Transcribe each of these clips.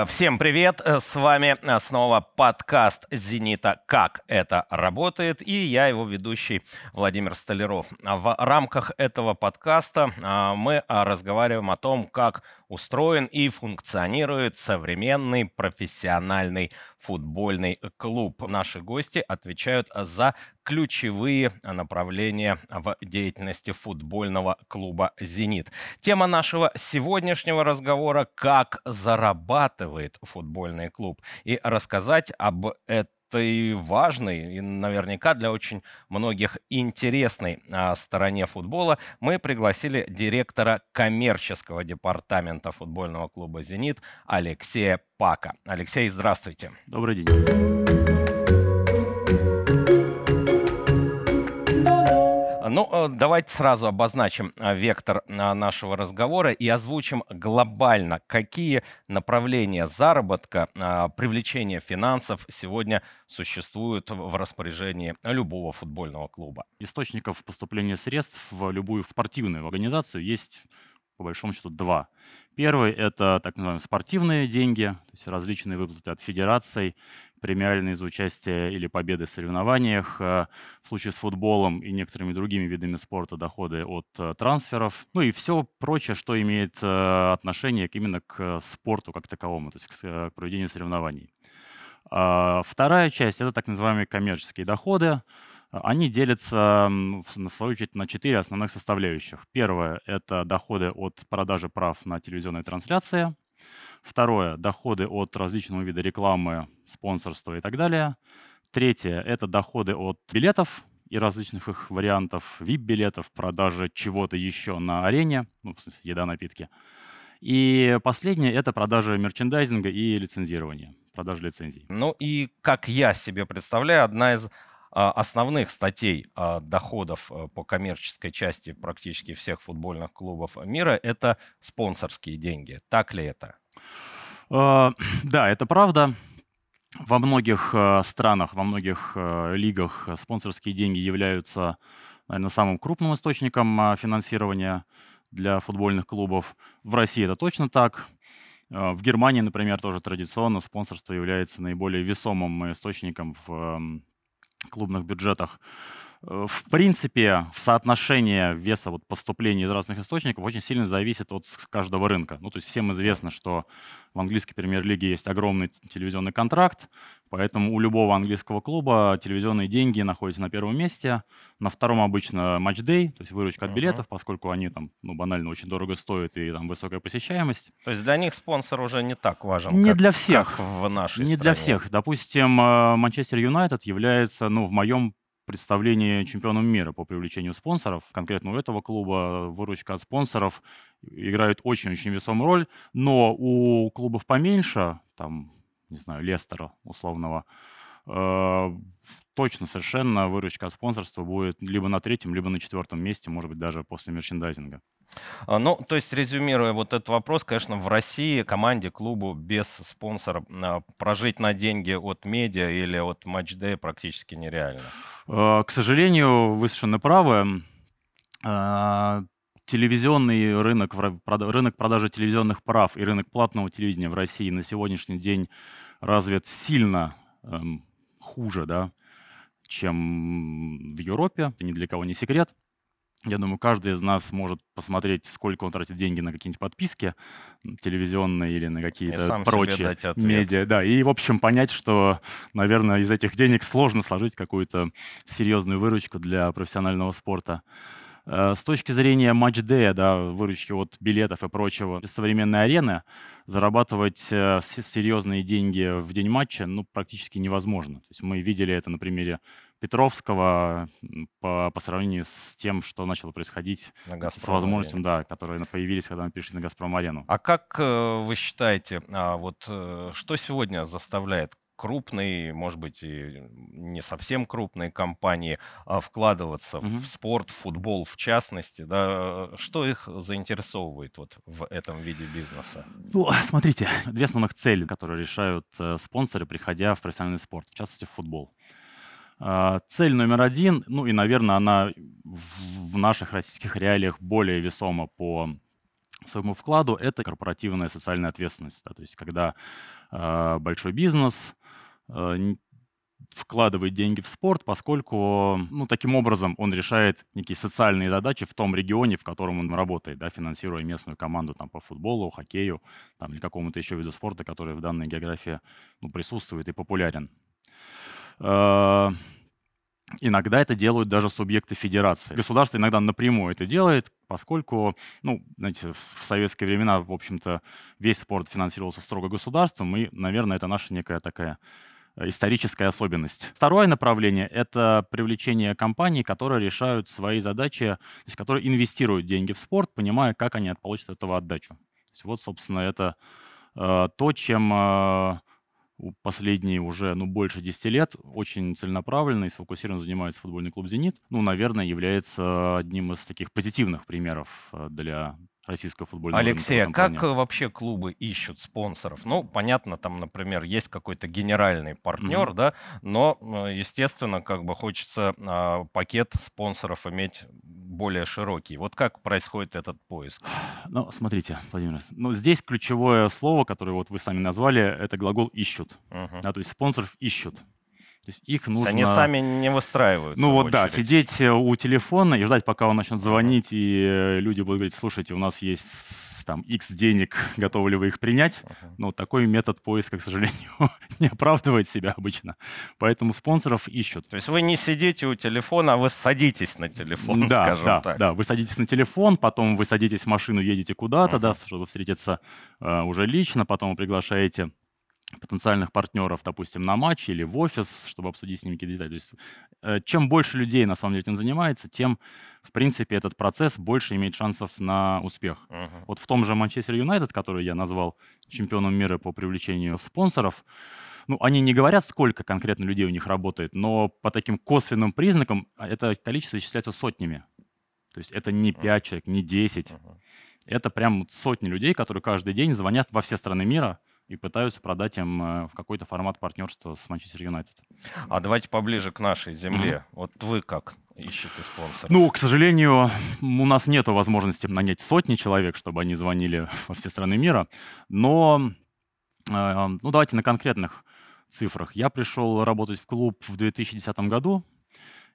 Э, всем привет! Э, с вами э, снова подкаст «Зенита. Как это работает?» и я, его ведущий Владимир Столяров. В рамках этого подкаста мы разговариваем о том, как устроен и функционирует современный профессиональный футбольный клуб. Наши гости отвечают за ключевые направления в деятельности футбольного клуба «Зенит». Тема нашего сегодняшнего разговора – как зарабатывает футбольный клуб. И рассказать об этом этой важной и наверняка для очень многих интересной а, стороне футбола мы пригласили директора коммерческого департамента футбольного клуба «Зенит» Алексея Пака. Алексей, здравствуйте. Добрый день. Ну, э, давайте сразу обозначим э, вектор э, нашего разговора и озвучим глобально, какие направления заработка, привлечения финансов сегодня существуют в распоряжении любого футбольного клуба. Источников поступления средств в любую спортивную организацию есть по большому счету два. Первый – это так называемые спортивные деньги, то есть различные выплаты от федераций, премиальные за участие или победы в соревнованиях. Э, в случае с футболом и некоторыми другими видами спорта доходы от э, трансферов. Ну и все прочее, что имеет э, отношение именно к спорту как таковому, то есть к проведению соревнований. А вторая часть – это так называемые коммерческие доходы. Они делятся, в свою очередь, на четыре основных составляющих. Первое – это доходы от продажи прав на телевизионные трансляции. Второе – доходы от различного вида рекламы, спонсорства и так далее. Третье – это доходы от билетов и различных их вариантов, VIP-билетов, продажи чего-то еще на арене, ну, в смысле, еда, напитки. И последнее – это продажа мерчендайзинга и лицензирование, продажа лицензий. Ну и, как я себе представляю, одна из основных статей а, доходов э, по коммерческой части практически всех футбольных клубов мира – это спонсорские деньги. Так ли это? А, да, это правда. Во многих странах, во многих лигах спонсорские деньги являются, наверное, самым крупным источником а, финансирования для футбольных клубов. В России это точно так. В Германии, например, тоже традиционно спонсорство является наиболее весомым источником в клубных бюджетах. Э, в принципе, соотношение веса вот поступлений из разных источников очень сильно зависит от каждого рынка. Ну, то есть всем известно, что в английской премьер-лиге есть огромный телевизионный контракт, поэтому у любого английского клуба телевизионные деньги находятся на первом месте. На втором обычно матч-дей, то есть выручка от билетов, поскольку они там, ну, банально очень дорого стоят и там высокая посещаемость. То есть для них спонсор уже не так важен, не как, для всех. как в нашей Не стране. для всех. Допустим, э, Манчестер Юнайтед является, ну, в моем представлении чемпионом мира по привлечению спонсоров. Конкретно у этого клуба выручка от спонсоров играет очень-очень весомую роль. Но у клубов поменьше, там, не знаю, Лестера условного, э, точно совершенно выручка от спонсорства будет либо на третьем, либо на четвертом месте, может быть, даже после мерчендайзинга. А, ну, то есть, резюмируя вот этот вопрос, конечно, в России команде, клубу без спонсора а, прожить на деньги от медиа или от матчдея практически нереально. А, к сожалению, вы совершенно правы. Телевизионный рынок, рынок продажи телевизионных прав и рынок платного телевидения в России на сегодняшний день развит сильно эм, хуже, да, чем в Европе. Это ни для кого не секрет. Я думаю, каждый из нас может посмотреть, сколько он тратит деньги на какие-нибудь подписки телевизионные или на какие-то прочие медиа. Да, и, в общем, понять, что, наверное, из этих денег сложно сложить какую-то серьезную выручку для профессионального спорта. Э, с точки зрения матч-дея, да, выручки от билетов и прочего, без современной арены зарабатывать э, серьезные деньги в день матча ну, практически невозможно. То есть мы видели это на примере Петровского по, по сравнению с тем, что начало происходить, с возможностями, да, которые появились, когда мы перешли на «Газпром-арену». А как э, вы считаете, а вот что сегодня заставляет крупные, может быть, и не совсем крупные компании а вкладываться mm-hmm. в спорт, в футбол в частности, да, что их заинтересовывает вот в этом виде бизнеса? Ну, смотрите, две основных цели, которые решают э, спонсоры, приходя в профессиональный спорт, в частности, в футбол. Э, цель номер один, ну и, наверное, она в, наших российских реалиях более весома по своему вкладу, это корпоративная социальная ответственность. Да, то есть когда э, большой бизнес э, вкладывает деньги в спорт, поскольку, ну, таким образом он решает некие социальные задачи в том регионе, в котором он работает, да, финансируя местную команду там по футболу, хоккею, там, или какому-то еще виду спорта, который в данной географии ну, присутствует и популярен. Иногда это делают даже субъекты федерации. Государство иногда напрямую это делает, поскольку, ну, знаете, в советские времена, в общем-то, весь спорт финансировался строго государством, и, наверное, это наша некая такая Э, историческая особенность. Второе направление — это привлечение компаний, которые решают свои задачи, то есть которые инвестируют деньги в спорт, понимая, как они получат от этого отдачу. То есть вот, собственно, это э, то, чем э, последние уже ну, больше 10 лет очень целенаправленно и сфокусированно занимается футбольный клуб «Зенит». Ну, наверное, является одним из таких позитивных примеров э, для российского футбольного Алексей, а как вообще клубы ищут спонсоров? Ну, понятно, там, например, есть какой-то генеральный партнер, mm-hmm. да, но, э, естественно, как бы хочется а, пакет спонсоров иметь более широкий. Вот как происходит этот поиск? Ну, смотрите, Владимир, ну, здесь ключевое слово, которое вот вы сами назвали, это глагол «ищут». Uh-huh. Да, то есть спонсоров ищут. То есть их нужно... Они сами не выстраиваются. Ну вот очередь. да, сидеть э, у телефона и ждать, пока он начнет звонить, и э, люди будут говорить, слушайте, у нас есть там X денег, готовы ли вы их принять? Uh-huh. Но такой метод поиска, к сожалению, не оправдывает себя обычно. Поэтому спонсоров ищут. То есть вы не сидите у телефона, а вы садитесь на телефон, да, скажем да, так. Да, вы садитесь на телефон, потом вы садитесь в машину, едете куда-то, uh-huh. да, чтобы встретиться э, уже лично, потом вы приглашаете потенциальных партнеров, допустим, на матч или в офис, чтобы обсудить с ними какие-то детали. То есть э, чем больше людей на самом деле этим занимается, тем, в принципе, этот процесс больше имеет шансов на успех. Uh-huh. Вот в том же Манчестер Юнайтед, который я назвал чемпионом мира по привлечению спонсоров, ну, они не говорят, сколько конкретно людей у них работает, но по таким косвенным признакам а, это количество исчисляется сотнями. То есть это не 5 человек, не 10. Uh-huh. Это прям сотни людей, которые каждый день звонят во все страны мира, и пытаются продать им э, в какой-то формат партнерства с Манчестер Юнайтед. А давайте поближе к нашей земле. Mm-hmm. Вот вы как ищете спонсора? Ну, к сожалению, у нас нет возможности нанять сотни человек, чтобы они звонили во все страны мира. Но, э, ну, давайте на конкретных цифрах. Я пришел работать в клуб в 2010 году,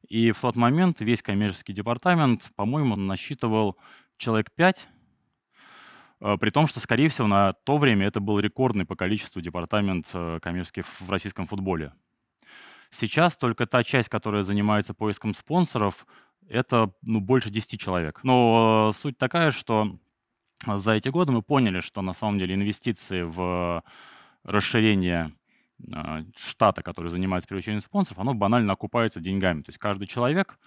и в тот момент весь коммерческий департамент, по-моему, насчитывал человек 5 Э, при том, что, скорее всего, на то время это был рекордный по количеству департамент э, коммерческий в российском футболе. Сейчас только та часть, которая занимается поиском спонсоров, это ну, больше 10 человек. Но э, суть такая, что за эти годы мы поняли, что на самом деле инвестиции в расширение штата, который занимается привлечением спонсоров, оно банально окупается деньгами. То есть каждый человек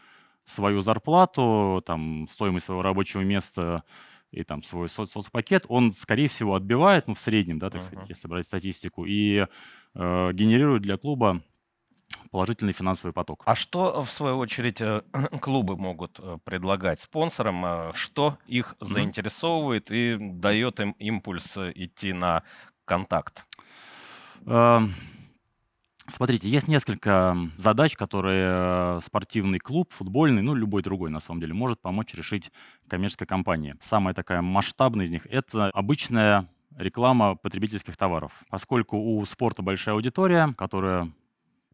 свою зарплату, там, стоимость своего рабочего места и там свой соц соцпакет, он, скорее всего, отбивает, ну, в среднем, да, так uh-huh. сказать, если брать статистику, и э, генерирует для клуба положительный финансовый поток. А что, в свою очередь, э, клубы могут э, предлагать спонсорам? Э, что их заинтересовывает и дает им импульс идти на контакт? Смотрите, есть несколько задач, которые э, спортивный клуб, футбольный, ну, любой другой, на самом деле, может помочь решить коммерческая компания. Самая такая масштабная из них — это обычная реклама потребительских товаров. Поскольку у спорта большая аудитория, которая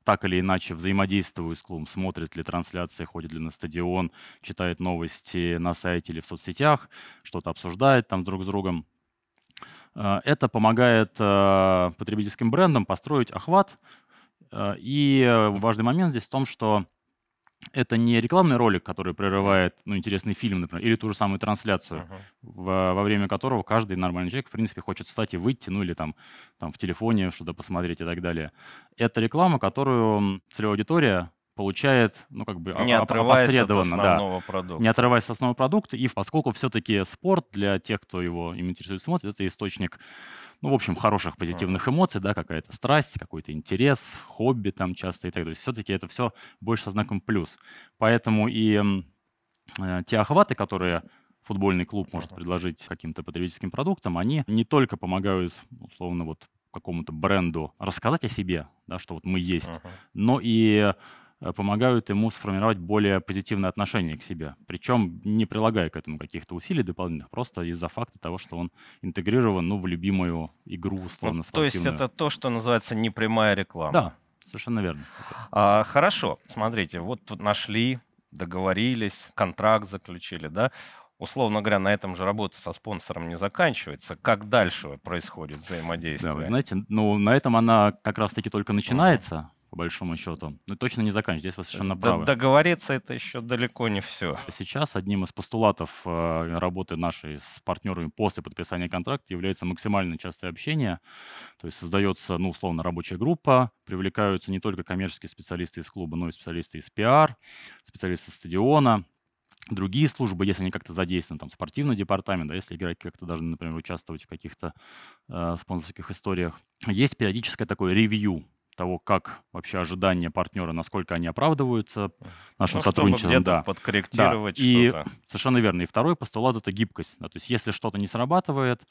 так или иначе взаимодействует с клубом, смотрит ли трансляции, ходит ли на стадион, читает новости на сайте или в соцсетях, что-то обсуждает там друг с другом. Э, это помогает э, потребительским брендам построить охват, и э, важный момент здесь в том, что это не рекламный ролик, который прерывает ну, интересный фильм, например, или ту же самую трансляцию, uh-huh. во, во время которого каждый нормальный человек, в принципе, хочет встать и выйти, ну или там, там в телефоне что-то посмотреть и так далее. Это реклама, которую целевая аудитория получает, ну, как бы не отрываясь от основного да, продукта. Не отрываясь от основного продукта. И поскольку все-таки спорт для тех, кто его им интересует, смотрит, это источник ну, в общем, хороших позитивных эмоций, да, какая-то страсть, какой-то интерес, хобби там часто и так далее. Все-таки это все больше со знаком плюс. Поэтому и э, те охваты, которые футбольный клуб может предложить каким-то потребительским продуктам, они не только помогают, условно, вот какому-то бренду рассказать о себе, да, что вот мы есть, uh-huh. но и помогают ему сформировать более позитивное отношение к себе. Причем не прилагая к этому каких-то усилий дополнительных, просто из-за факта того, что он интегрирован ну, в любимую игру, условно, ну, То есть это то, что называется непрямая реклама. Да, совершенно верно. А, хорошо, смотрите, вот тут нашли, договорились, контракт заключили, да? условно говоря, на этом же работа со спонсором не заканчивается. Как дальше происходит взаимодействие? Да, вы знаете, ну, на этом она как раз-таки только начинается. По большому счету. Но точно не заканчивается. Здесь вы совершенно правы. Договориться это еще далеко не все. Сейчас одним из постулатов э, работы нашей с партнерами после подписания контракта является максимально частое общение. То есть создается, ну, условно, рабочая группа, привлекаются не только коммерческие специалисты из клуба, но и специалисты из пиар, специалисты стадиона, другие службы, если они как-то задействованы, там, спортивный департамент, да, если игроки как-то должны, например, участвовать в каких-то э, спонсорских историях. Есть периодическое такое ревью того, как вообще ожидания партнера, насколько они оправдываются нашим ну, сотрудничеством. да. подкорректировать да. И совершенно верно. И второй постулат — это гибкость. Да, то есть если что-то не срабатывает,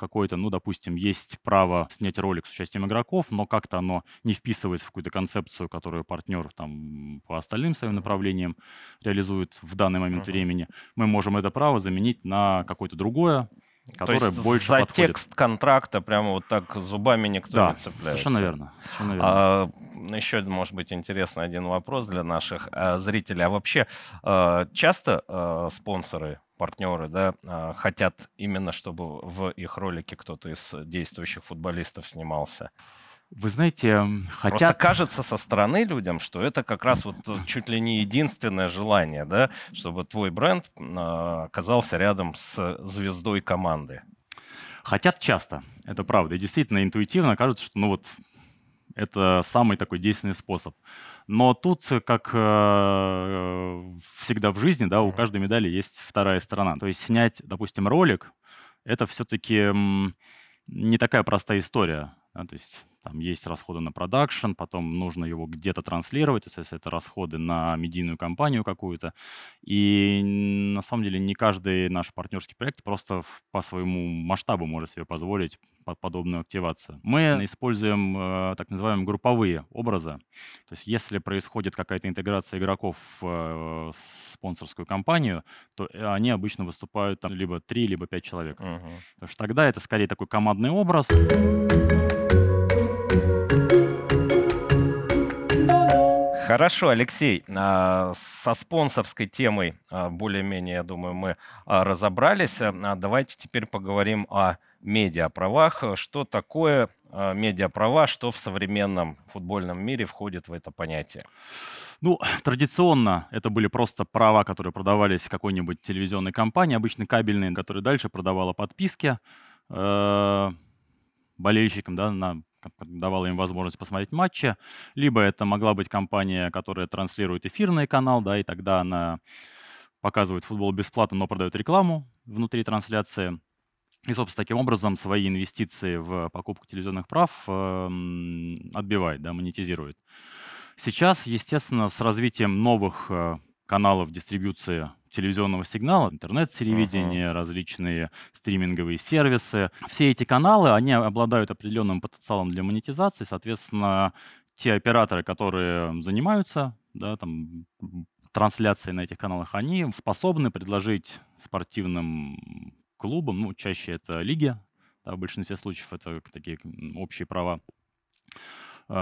какой-то, ну, допустим, есть право снять ролик с участием игроков, но как-то оно не вписывается в какую-то концепцию, которую партнер там по остальным своим направлениям реализует в данный момент uh-huh. времени, мы можем это право заменить на какое-то другое, которая То есть больше за подходит. текст контракта прямо вот так зубами никто да, не цепляется. совершенно верно. Совершенно верно. А, еще, может быть, интересный один вопрос для наших а, зрителей. А вообще а, часто а, спонсоры партнеры, да, а, хотят именно, чтобы в их ролике кто-то из действующих футболистов снимался. Вы знаете, хотят... Просто кажется со стороны людям, что это как раз вот чуть ли не единственное желание, да, чтобы твой бренд а, оказался рядом с звездой команды. Хотят часто, это правда. И действительно интуитивно кажется, что ну вот это самый такой действенный способ. Но тут, как э, всегда в жизни, да, у каждой медали есть вторая сторона. То есть снять, допустим, ролик, это все-таки не такая простая история. Да, то есть там есть расходы на продакшн, потом нужно его где-то транслировать, то есть это расходы на медийную кампанию какую-то. И на самом деле не каждый наш партнерский проект просто по своему масштабу может себе позволить подобную активацию. Мы используем э, так называемые групповые образы. То есть если происходит какая-то интеграция игроков в э, спонсорскую кампанию, то они обычно выступают там либо три, либо пять человек. Uh-huh. Потому что тогда это скорее такой командный образ. Хорошо, Алексей, а, со спонсорской темой а, более-менее, я думаю, мы а, разобрались. Давайте теперь поговорим о медиаправах. Что такое медиаправа, что в современном футбольном мире входит в это понятие? Ну, традиционно это были просто права, которые продавались какой-нибудь телевизионной компании, обычно кабельные, которые дальше продавала подписки э, болельщикам да, на давала им возможность посмотреть матчи, либо это могла быть компания, которая транслирует эфирный канал, да, и тогда она показывает футбол бесплатно, но продает рекламу внутри трансляции. И, собственно, таким образом свои инвестиции в покупку телевизионных прав э, отбивает, да, монетизирует. Сейчас, естественно, с развитием новых э, каналов дистрибуции телевизионного сигнала, интернет-телевидение, uh-huh. различные стриминговые сервисы. Все эти каналы, они обладают определенным потенциалом для монетизации, соответственно, те операторы, которые занимаются да, там, трансляцией на этих каналах, они способны предложить спортивным клубам, ну, чаще это лиги, да, в большинстве случаев это такие общие права,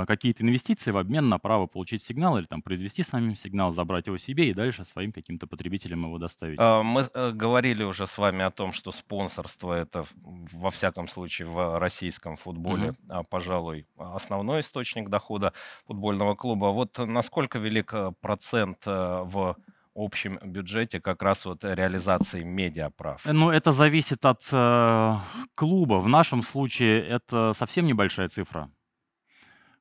какие-то инвестиции в обмен на право получить сигнал или там произвести самим сигнал, забрать его себе и дальше своим каким-то потребителям его доставить. А, мы э, говорили уже с вами о том, что спонсорство это во всяком случае в российском футболе, угу. пожалуй, основной источник дохода футбольного клуба. Вот насколько велик э, процент э, в общем бюджете как раз вот реализации медиаправ? Ну, это зависит от э, клуба. В нашем случае это совсем небольшая цифра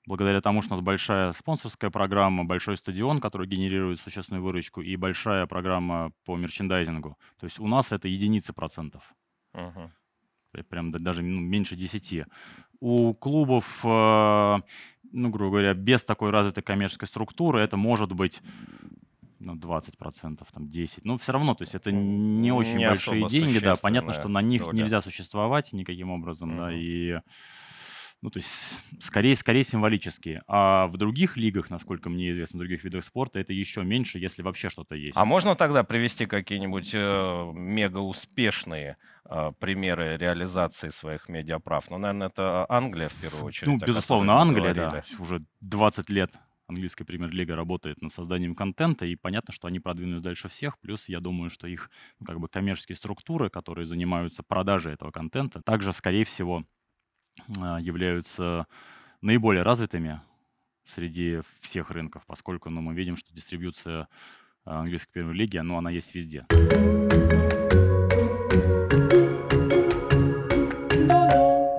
благодаря тому, что у нас большая спонсорская программа, большой стадион, который генерирует существенную выручку, и большая программа по мерчендайзингу. То есть у нас это единицы процентов. Uh-huh. Прям даже ну, меньше 10. У клубов, э, ну, грубо говоря, без такой развитой коммерческой структуры это может быть ну, 20%, там 10%. Но все равно, то есть это не очень не большие деньги, да. Понятно, что на них нельзя существовать никаким образом, mm-hmm. да, и ну, то есть скорее, скорее символические. А в других лигах, насколько мне известно, в других видах спорта, это еще меньше, если вообще что-то есть. А можно тогда привести какие-нибудь э, мега успешные э, примеры реализации своих медиаправ? Ну, наверное, это Англия в первую очередь. Ну, безусловно, Англия, да. Уже 20 лет английская премьер-лига работает над созданием контента, и понятно, что они продвинулись дальше всех. Плюс я думаю, что их ну, как бы коммерческие структуры, которые занимаются продажей этого контента, также, скорее всего, являются наиболее развитыми среди всех рынков, поскольку ну, мы видим, что дистрибьюция а, английской премьер-лиги, ну, она есть везде.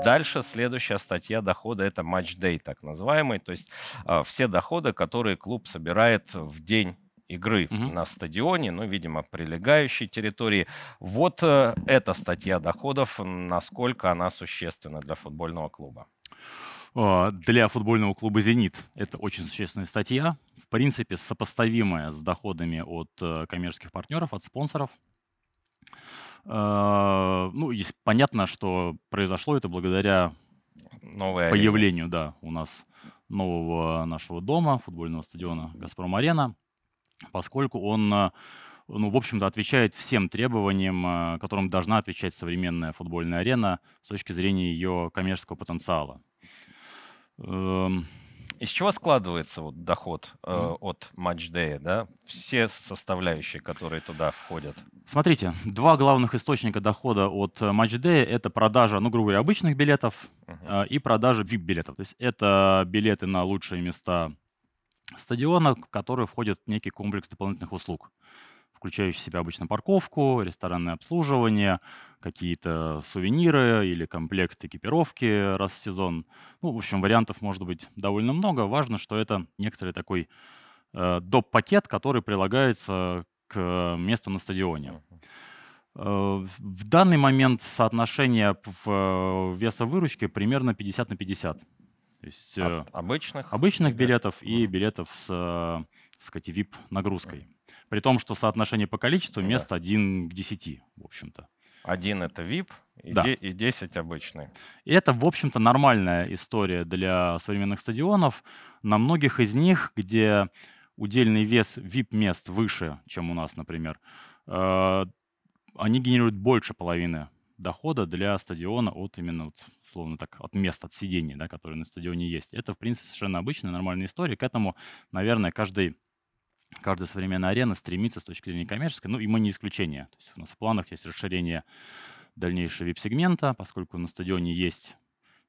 Дальше следующая статья дохода это матч-дей, так называемый, то есть э, все доходы, которые клуб собирает в день игры угу. на стадионе, ну, видимо, прилегающей территории. Вот э, эта статья доходов, насколько она существенна для футбольного клуба? А, для футбольного клуба «Зенит» это очень существенная статья, в принципе, сопоставимая с доходами от э, коммерческих партнеров, от спонсоров. А, ну, понятно, что произошло это благодаря Новой появлению, да, у нас нового нашего дома, футбольного стадиона «Газпром-арена» поскольку он, э, ну, в общем-то, отвечает всем требованиям, э, которым должна отвечать современная футбольная арена с точки зрения ее коммерческого потенциала. Эм, Из чего складывается вот доход э, mm. от матчдея, да? Все составляющие, которые туда входят. Смотрите, два главных источника дохода от матчдея — это продажа, ну, грубо говоря, обычных билетов uh-huh. э, и продажа VIP-билетов. То есть это билеты на лучшие места стадиона, в который входит некий комплекс дополнительных услуг, включающий в себя обычно парковку, ресторанное обслуживание, какие-то сувениры или комплект экипировки раз в сезон. Ну, в общем, вариантов может быть довольно много. Важно, что это некоторый такой э, доп-пакет, который прилагается к месту на стадионе. Э, в данный момент соотношение в э, веса выручки примерно 50 на 50. То есть э, обычных? Обычных билетов и билетов с, э, так сказать, VIP-нагрузкой. При том, что соотношение по количеству мест да. 1 к 10, в общем-то. Один это VIP и, да. и 10 обычный. И это, в общем-то, нормальная история для современных стадионов. На многих из них, где удельный вес VIP-мест выше, чем у нас, например, э, они генерируют больше половины дохода для стадиона от именно вот условно так, от мест, от сидений, да, которые на стадионе есть. Это, в принципе, совершенно обычная, нормальная история. К этому, наверное, каждый каждая современная арена стремится с точки зрения коммерческой, ну и мы не исключение. То есть у нас в планах есть расширение дальнейшего VIP-сегмента, поскольку на стадионе есть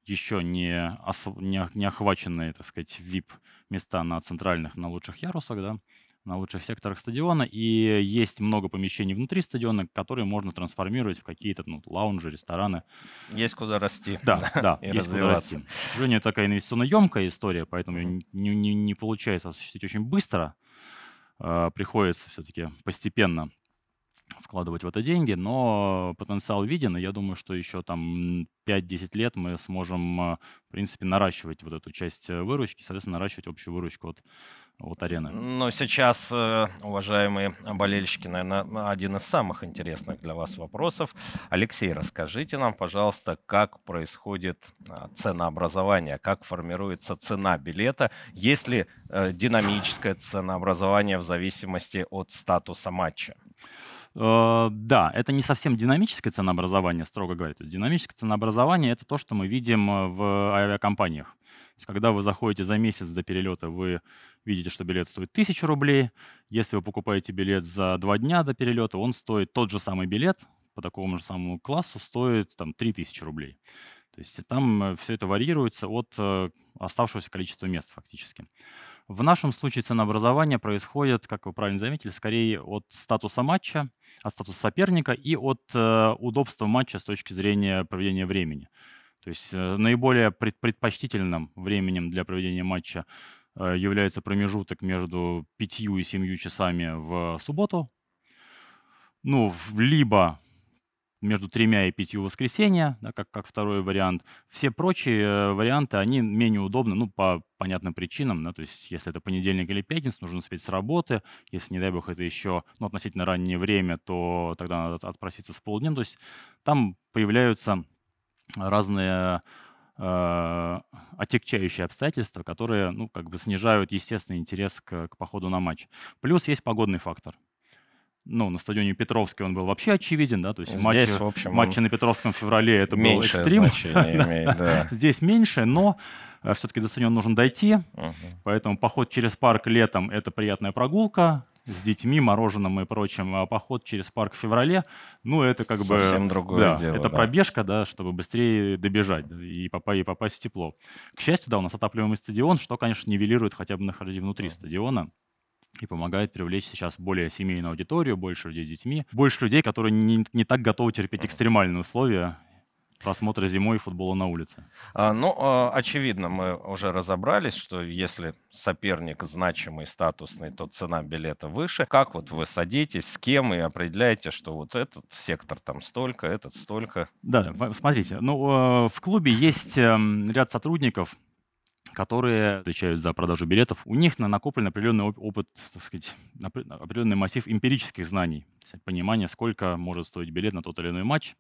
еще не, не, не охваченные, так сказать, VIP-места на центральных, на лучших ярусах, да, на лучших секторах стадиона, и есть много помещений внутри стадиона, которые можно трансформировать в какие-то ну, лаунжи, рестораны. Есть куда расти. Да, да, есть куда расти. К сожалению, такая инвестиционно емкая история, поэтому mm-hmm. не, не, не получается осуществить очень быстро. Э, приходится все-таки постепенно вкладывать в это деньги, но потенциал виден, и я думаю, что еще там 5-10 лет мы сможем, э, в принципе, наращивать вот эту часть э, выручки, соответственно, наращивать общую выручку от, от арены. Но сейчас, э, уважаемые болельщики, наверное, один из самых интересных для вас вопросов. Алексей, расскажите нам, пожалуйста, как происходит а, ценообразование, как формируется цена билета, есть ли динамическое ценообразование в зависимости от статуса матча? Э, да, это не совсем динамическое ценообразование, строго говоря. То есть динамическое ценообразование — это то, что мы видим э, в авиакомпаниях. То есть когда вы заходите за месяц до перелета, вы видите, что билет стоит 1000 рублей. Если вы покупаете билет за два дня до перелета, он стоит тот же самый билет по такому же самому классу стоит там 3000 рублей. То есть там э, все это варьируется от оставшегося количества мест фактически. В нашем случае ценообразование происходит, как вы правильно заметили, скорее от статуса матча, от статуса соперника и от э, удобства матча с точки зрения проведения времени. То есть э, наиболее пред, предпочтительным временем для проведения матча э, является промежуток между 5 и 7 часами в субботу. Ну, либо между тремя и пятью воскресенья, да, как, как второй вариант. Все прочие э, варианты, они менее удобны, ну, по понятным причинам, да, то есть если это понедельник или пятница, нужно успеть с работы, если, не дай бог, это еще ну, относительно раннее время, то тогда надо отпроситься с полдня, то есть там появляются разные э, отягчающие обстоятельства, которые, ну, как бы снижают естественный интерес к, к походу на матч. Плюс есть погодный фактор. Ну, на стадионе Петровской он был вообще очевиден, да, то есть Здесь, матчи, в общем, матчи на Петровском в феврале это был экстрим. имеет, да. Здесь меньше, но все-таки до стадиона нужно дойти, Мгм. поэтому поход через парк летом это приятная прогулка с детьми, мороженым и прочим, а поход через парк в феврале, ну, это как бы... Совсем другое да, дело, это да. пробежка, да, чтобы быстрее добежать да, и, попа- и попасть в тепло. К счастью, да, у нас отапливаемый стадион, что, конечно, нивелирует хотя бы нахождение внутри стадиона и помогает привлечь сейчас более семейную аудиторию, больше людей с детьми, больше людей, которые не, не так готовы терпеть экстремальные условия просмотра зимой футбола на улице. А, Ну, а, очевидно, мы уже разобрались, что если соперник значимый, статусный, то цена билета выше. Как вот вы садитесь, с кем и определяете, что вот этот сектор там столько, этот столько? Да, смотрите, ну, э, в клубе есть эм, ряд сотрудников, которые отвечают за продажу билетов. У них на- накоплен определенный оп- опыт, так сказать, опре- определенный массив эмпирических знаний, понимание, сколько может стоить билет на тот или иной матч,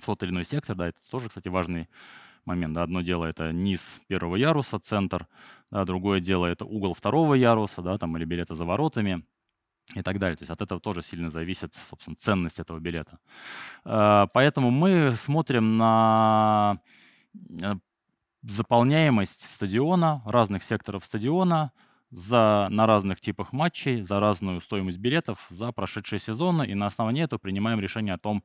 в тот или иной сектор, да, это тоже, кстати, важный момент. Да. Одно дело это низ первого яруса, центр, да, другое дело это угол второго яруса, да, там, или билета за воротами и так далее. То есть от этого тоже сильно зависит, собственно, ценность этого билета. Э, Поэтому мы смотрим на э, заполняемость стадиона, разных секторов стадиона, за, на разных типах матчей, за разную стоимость билетов за прошедшие сезоны, и на основании этого принимаем решение о том,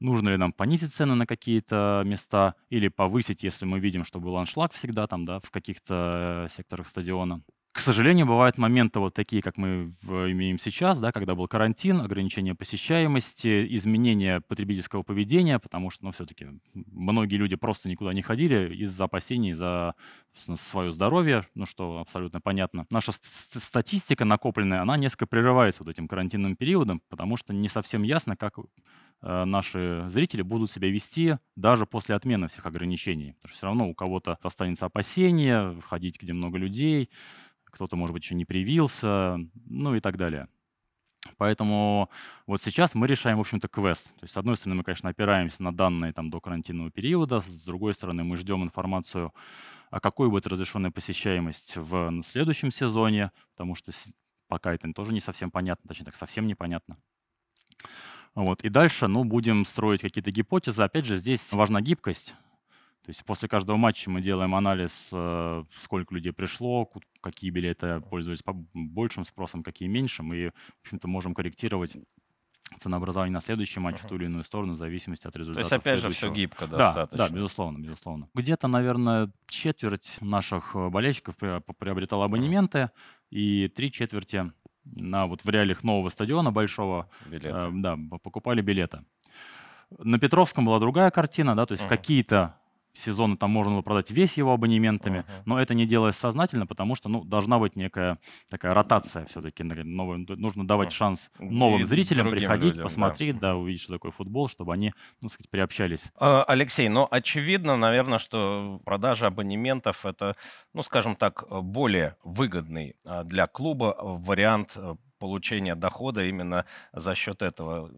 нужно ли нам понизить цены на какие-то места или повысить, если мы видим, что был аншлаг всегда там, да, в каких-то э, секторах стадиона. К сожалению, бывают моменты вот такие, как мы имеем сейчас, да, когда был карантин, ограничение посещаемости, изменение потребительского поведения, потому что, ну, все-таки многие люди просто никуда не ходили из-за опасений за свое здоровье, ну, что абсолютно понятно. Наша ст- ст- статистика накопленная, она несколько прерывается вот этим карантинным периодом, потому что не совсем ясно, как э, наши зрители будут себя вести даже после отмены всех ограничений. Потому что все равно у кого-то останется опасение, ходить, где много людей, кто-то, может быть, еще не привился, ну и так далее. Поэтому вот сейчас мы решаем, в общем-то, квест. То есть, с одной стороны, мы, конечно, опираемся на данные там, до карантинного периода, с другой стороны, мы ждем информацию, а какой будет разрешенная посещаемость в следующем сезоне, потому что пока это тоже не совсем понятно, точнее так, совсем непонятно. Вот. И дальше, ну, будем строить какие-то гипотезы. Опять же, здесь важна гибкость. То есть после каждого матча мы делаем анализ, э, сколько людей пришло, какие билеты пользовались по- большим спросом, какие меньшим, и, в общем-то, можем корректировать ценообразование на следующий матч в ту или иную сторону в зависимости от То результата. есть, опять же, все гибко Да, достаточно. да, безусловно, безусловно. Где-то, наверное, четверть наших э, болельщиков приобретала абонементы, и три четверти на вот в реалиях нового стадиона большого билеты. э, да, покупали билеты. На Петровском была другая картина, да, то есть Мгм. какие-то сезоны там можно было продать весь его абонементами, Мгм. но это не делалось сознательно, потому что, ну, должна быть некая такая ротация все-таки. Нужно давать Мгм. шанс И новым зрителям другим приходить, людям, да. посмотреть, да. увидеть, что такое футбол, чтобы они, ну, сказать, приобщались. А, Алексей, ну, очевидно, наверное, что продажа абонементов это, ну, скажем так, более выгодный а, для клуба вариант э, получения дохода именно за счет этого.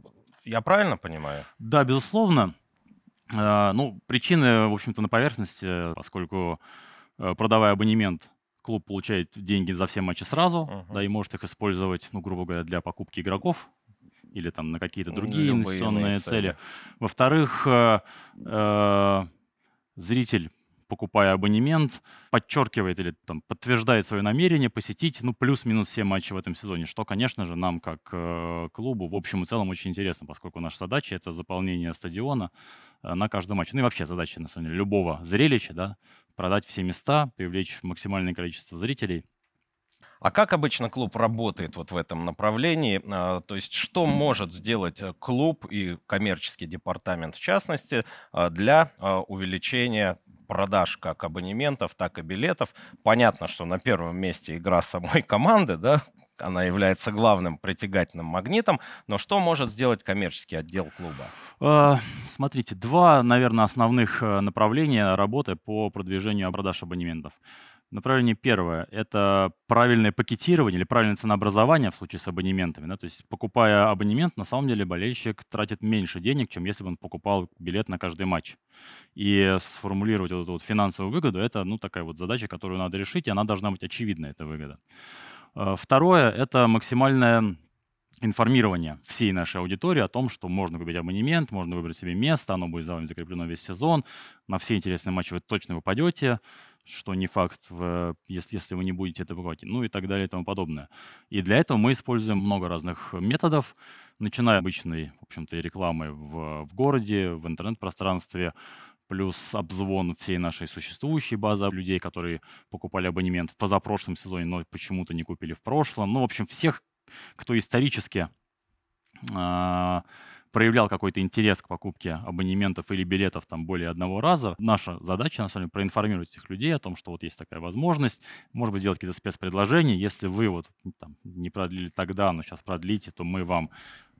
Я правильно понимаю? Да, безусловно. Э, Ну, причины, в общем-то, на поверхности, поскольку э, продавая абонемент, клуб получает деньги за все матчи сразу, Мгм. да, и может их использовать, ну, грубо говоря, для покупки игроков или там на какие-то другие Любые инвестиционные цели. цели. Во-вторых, э, э, зритель, покупая абонемент, подчеркивает или там, подтверждает свое намерение посетить ну, плюс-минус все матчи в этом сезоне, что, конечно же, нам как э, клубу в общем и целом очень интересно, поскольку наша задача — это заполнение стадиона э, на каждый матч. Ну и вообще задача, на самом деле, любого зрелища, да, продать все места, привлечь максимальное количество зрителей. А как обычно клуб работает вот в этом направлении? А, То есть что может сделать э, клуб и коммерческий департамент в частности для увеличения продаж как абонементов, так и билетов? Понятно, что на первом месте игра самой команды, да, она является главным притягательным магнитом, но что может сделать коммерческий отдел клуба? Э, Смотрите, два, наверное, основных э, направления работы по продвижению продаж абонементов. Направление первое – это правильное пакетирование или правильное ценообразование в случае с абонементами. Да? То есть, покупая абонемент, на самом деле болельщик тратит меньше денег, чем если бы он покупал билет на каждый матч. И сформулировать вот эту вот финансовую выгоду – это ну, такая вот задача, которую надо решить, и она должна быть очевидна, эта выгода. Э, второе – это максимальное информирование всей нашей аудитории о том, что можно купить абонемент, можно выбрать себе место, оно будет за вами закреплено весь сезон, на все интересные матчи вы точно попадете, что не факт, в, если, если вы не будете это покупать, ну и так далее и тому подобное. И для этого мы используем много разных методов, начиная обычной, в общем-то, рекламы в, в городе, в интернет-пространстве, плюс обзвон всей нашей существующей базы людей, которые покупали абонемент в позапрошлом сезоне, но почему-то не купили в прошлом. Ну, в общем, всех, кто исторически э, проявлял какой-то интерес к покупке абонементов или билетов там более одного раза, наша задача, на самом деле, проинформировать этих людей о том, что вот есть такая возможность, может быть, сделать какие-то спецпредложения. Если вы вот там, не продлили тогда, но сейчас продлите, то мы вам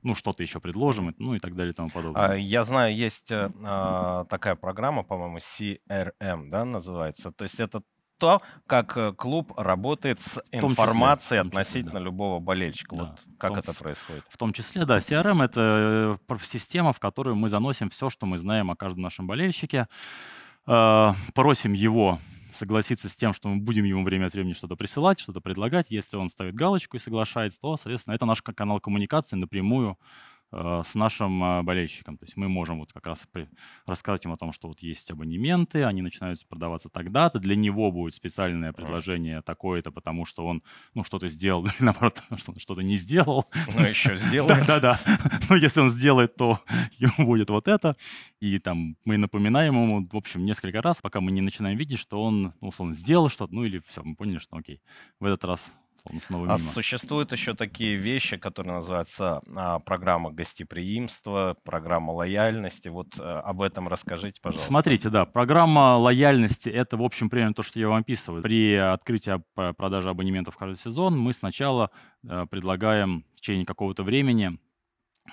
ну, что-то еще предложим, ну и так далее и тому подобное. А, я знаю, есть э, а, такая программа, по-моему, CRM, да, называется. То есть это то, как э, клуб работает с информацией числе, относительно числе, да. любого болельщика. Да. Вот как том, это происходит? В том числе, да, CRM — это э, система, в которую мы заносим все, что мы знаем о каждом нашем болельщике, э, просим его согласиться с тем, что мы будем ему время от времени что-то присылать, что-то предлагать. Если он ставит галочку и соглашается, то, соответственно, это наш канал коммуникации напрямую с нашим э, болельщиком. То есть мы можем вот как раз рассказать ему о том, что вот есть абонементы, они начинают продаваться тогда-то, для него будет специальное предложение такое-то, потому что он, ну, что-то сделал, или наоборот, что-то не сделал. Ну, еще сделает. Да-да-да. Но если он сделает, то ему будет вот это. И там мы напоминаем ему, в общем, несколько раз, пока мы не начинаем видеть, что он, ну, условно, сделал что-то, ну, или все, мы поняли, что окей, в этот раз снова А существуют еще такие вещи, которые называются а, программа гостеприимства, программа лояльности. Вот а, об этом расскажите, пожалуйста. Смотрите, да, программа лояльности — это, в общем, примерно то, что я вам описываю. При открытии продажи абонементов каждый сезон мы сначала а, предлагаем в течение какого-то времени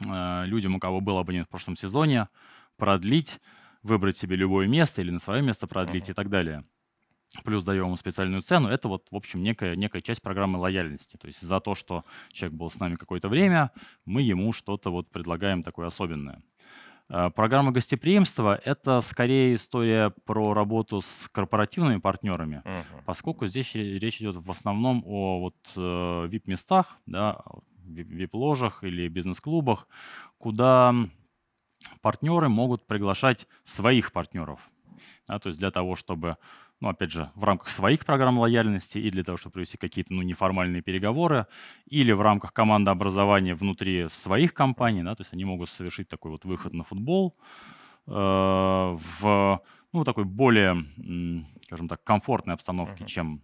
а, людям, у кого был абонент в прошлом сезоне, продлить, выбрать себе любое место или на свое место продлить uh-huh. и так далее плюс даем ему специальную цену, это вот, в общем, некая, некая часть программы лояльности. То есть за то, что человек был с нами какое-то время, мы ему что-то вот предлагаем такое особенное. А, программа гостеприимства — это скорее история про работу с корпоративными партнерами, uh-huh. поскольку здесь речь идет в основном о вот VIP-местах, э, да, VIP-ложах или бизнес-клубах, куда партнеры могут приглашать своих партнеров. Да, то есть для того, чтобы ну, опять же, в рамках своих программ лояльности и для того, чтобы провести какие-то ну, неформальные переговоры, или в рамках командообразования внутри своих компаний, да, то есть они могут совершить такой вот выход на футбол э, в ну, такой более, скажем так, комфортной обстановке, uh-huh. чем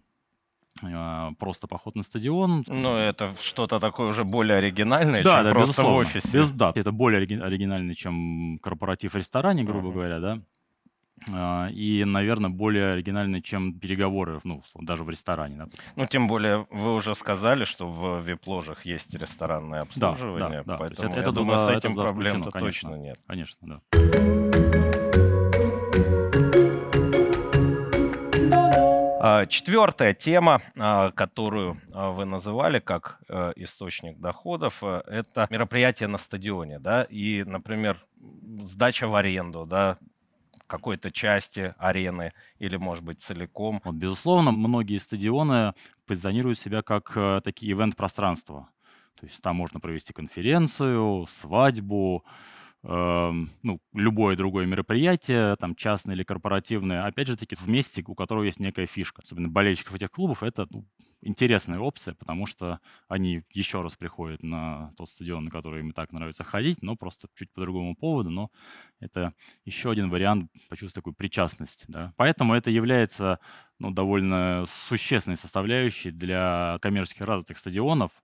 э, просто поход на стадион. Ну, это что-то такое уже более оригинальное, да, чем да, просто безусловно. в офисе. Без, да, это более оригинальный, чем корпоратив в ресторане, грубо uh-huh. говоря, да. А, и, наверное, более оригинальный, чем переговоры, ну, даже в ресторане. Например. Ну, тем более, вы уже сказали, что в вип-ложах есть ресторанное обслуживание, да, да, да. поэтому это, я это думаю, туда, с этим проблем-то точно нет. Конечно, да. А, четвертая тема, а, которую вы называли как э, источник доходов, э, это мероприятия на стадионе, да, и, например, сдача в аренду, да, какой-то части арены или, может быть, целиком. Вот, безусловно, многие стадионы позиционируют себя как э, такие ивент-пространства. То есть там можно провести конференцию, свадьбу, ну, любое другое мероприятие, там, частное или корпоративное, опять же таки, в месте, у которого есть некая фишка. Особенно болельщиков этих клубов, это ну, интересная опция, потому что они еще раз приходят на тот стадион, на который им и так нравится ходить, но просто чуть по другому поводу, но это еще один вариант почувствовать такую причастность. Да? Поэтому это является ну, довольно существенной составляющей для коммерческих развитых стадионов,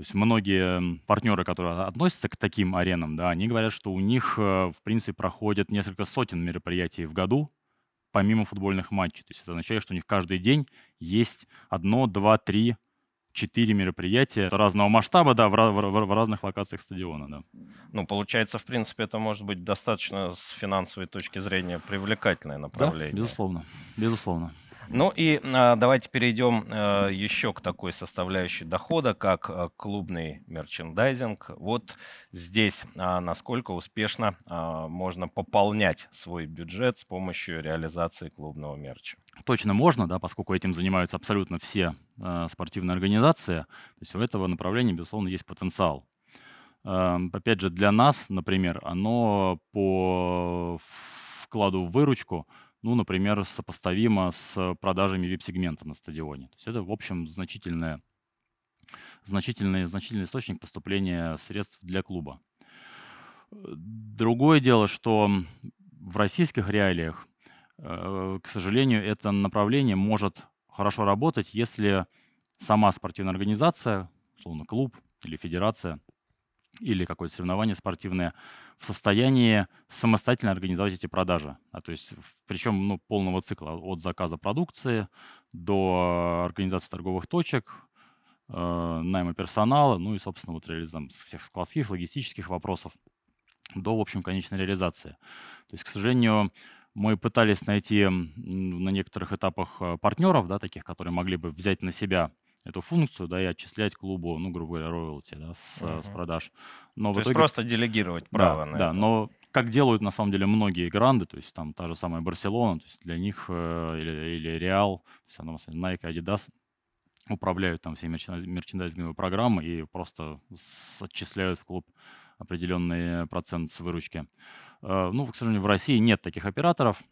то есть многие партнеры, которые относятся к таким аренам, да, они говорят, что у них, э, в принципе, проходят несколько сотен мероприятий в году, помимо футбольных матчей. То есть это означает, что у них каждый день есть одно, два, три, четыре мероприятия разного масштаба, да, в, в, в разных локациях стадиона, да. Ну, получается, в принципе, это может быть достаточно с финансовой точки зрения привлекательное направление. Да, безусловно, безусловно. Ну и а, давайте перейдем а, еще к такой составляющей дохода, как а, клубный мерчендайзинг. Вот здесь а, насколько успешно а, можно пополнять свой бюджет с помощью реализации клубного мерча. Точно можно, да, поскольку этим занимаются абсолютно все э, спортивные организации. То есть у этого направления, безусловно, есть потенциал. Э, опять же, для нас, например, оно по вкладу в выручку, ну, например, сопоставимо с продажами вип-сегмента на стадионе. То есть это, в общем, значительное, значительный, значительный источник поступления средств для клуба. Другое дело, что в российских реалиях Э, к сожалению, это направление может хорошо работать, если сама спортивная организация, условно клуб или федерация, или какое-то соревнование спортивное, в состоянии самостоятельно организовать эти продажи. А, то есть, причем ну, полного цикла, от заказа продукции до организации торговых точек, э, найма персонала, ну и, собственно, вот реализм всех складских, логистических вопросов до, в общем, конечной реализации. То есть, к сожалению, мы пытались найти на некоторых этапах э, партнеров, да, таких, которые могли бы взять на себя эту функцию, да, и отчислять клубу, ну, грубо говоря, роялти, да, с, uh-huh. с продаж. Но то есть итоге... просто делегировать право да, на да, это. но как делают на самом деле многие гранды, то есть там та же самая Барселона, то есть для них э, или, или Реал, то есть она, Nike, Adidas управляют там все мерчендайзинговые программы и просто отчисляют в клуб определенный процент с выручки. Э, ну, к сожалению, в России нет таких операторов,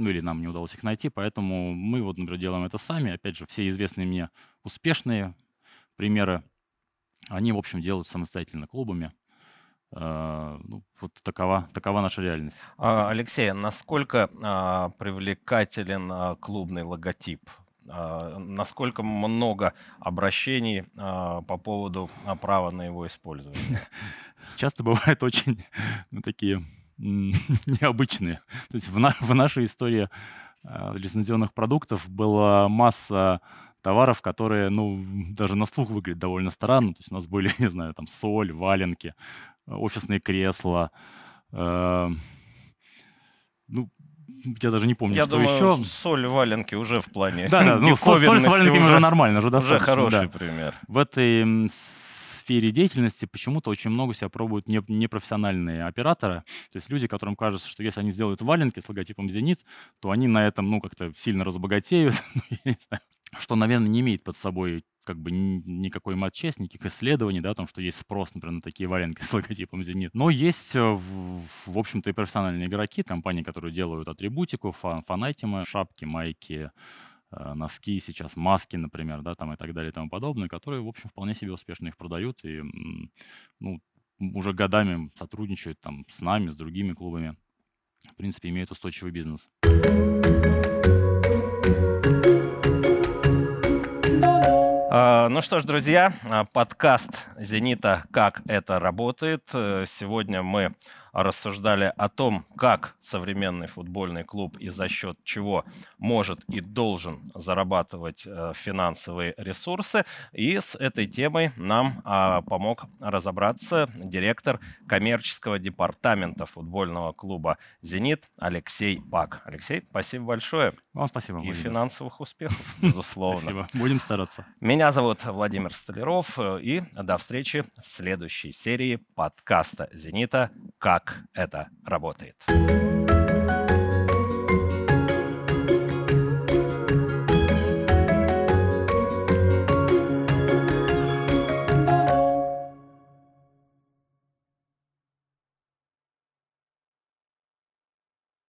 ну или нам не удалось их найти, поэтому мы вот, например, делаем это сами. Опять же, все известные мне успешные примеры, они, в общем, делают самостоятельно клубами. Э, ну, вот такова, такова наша реальность. А, Алексей, насколько а, привлекателен а, клубный логотип? Насколько много обращений по поводу права на его использование? Часто бывают очень ну, такие необычные. То есть в, на, в нашей истории э, лицензионных продуктов была масса товаров, которые, ну, даже на слух выглядят довольно странно. То есть у нас были, не знаю, там соль, валенки, офисные кресла. Э, ну, я даже не помню, я что думаю, еще. соль валенки уже в плане Да, да, ну, соль, с валенками уже, уже нормально, уже достаточно. Уже хороший да. пример. В этой сфере деятельности почему-то очень много себя пробуют не, непрофессиональные операторы. То есть люди, которым кажется, что если они сделают валенки с логотипом «Зенит», то они на этом, ну, как-то сильно разбогатеют. Ну, что, наверное, не имеет под собой как бы никакой матчесть, никаких исследований, да, о том, что есть спрос, например, на такие валенки с логотипом «Зенит». Но есть, э, в, общем-то, и профессиональные игроки, компании, которые делают атрибутику, фан фанайтимы, шапки, майки, носки сейчас, маски, например, да, там и так далее и тому подобное, которые, в общем, вполне себе успешно их продают и, ну, уже годами сотрудничают там с нами, с другими клубами. В принципе, имеют устойчивый бизнес. А, ну что ж, друзья, а, подкаст «Зенита. Как это работает». Э, сегодня мы рассуждали о том, как современный футбольный клуб и за счет чего может и должен зарабатывать э, финансовые ресурсы. И с этой темой нам а, помог разобраться директор коммерческого департамента футбольного клуба «Зенит» Алексей Пак. Алексей, спасибо большое. Вам спасибо. И Владимир. финансовых успехов, безусловно. Спасибо. Будем стараться. Меня зовут Владимир Столяров. И до встречи в следующей серии подкаста «Зенита. Как это работает.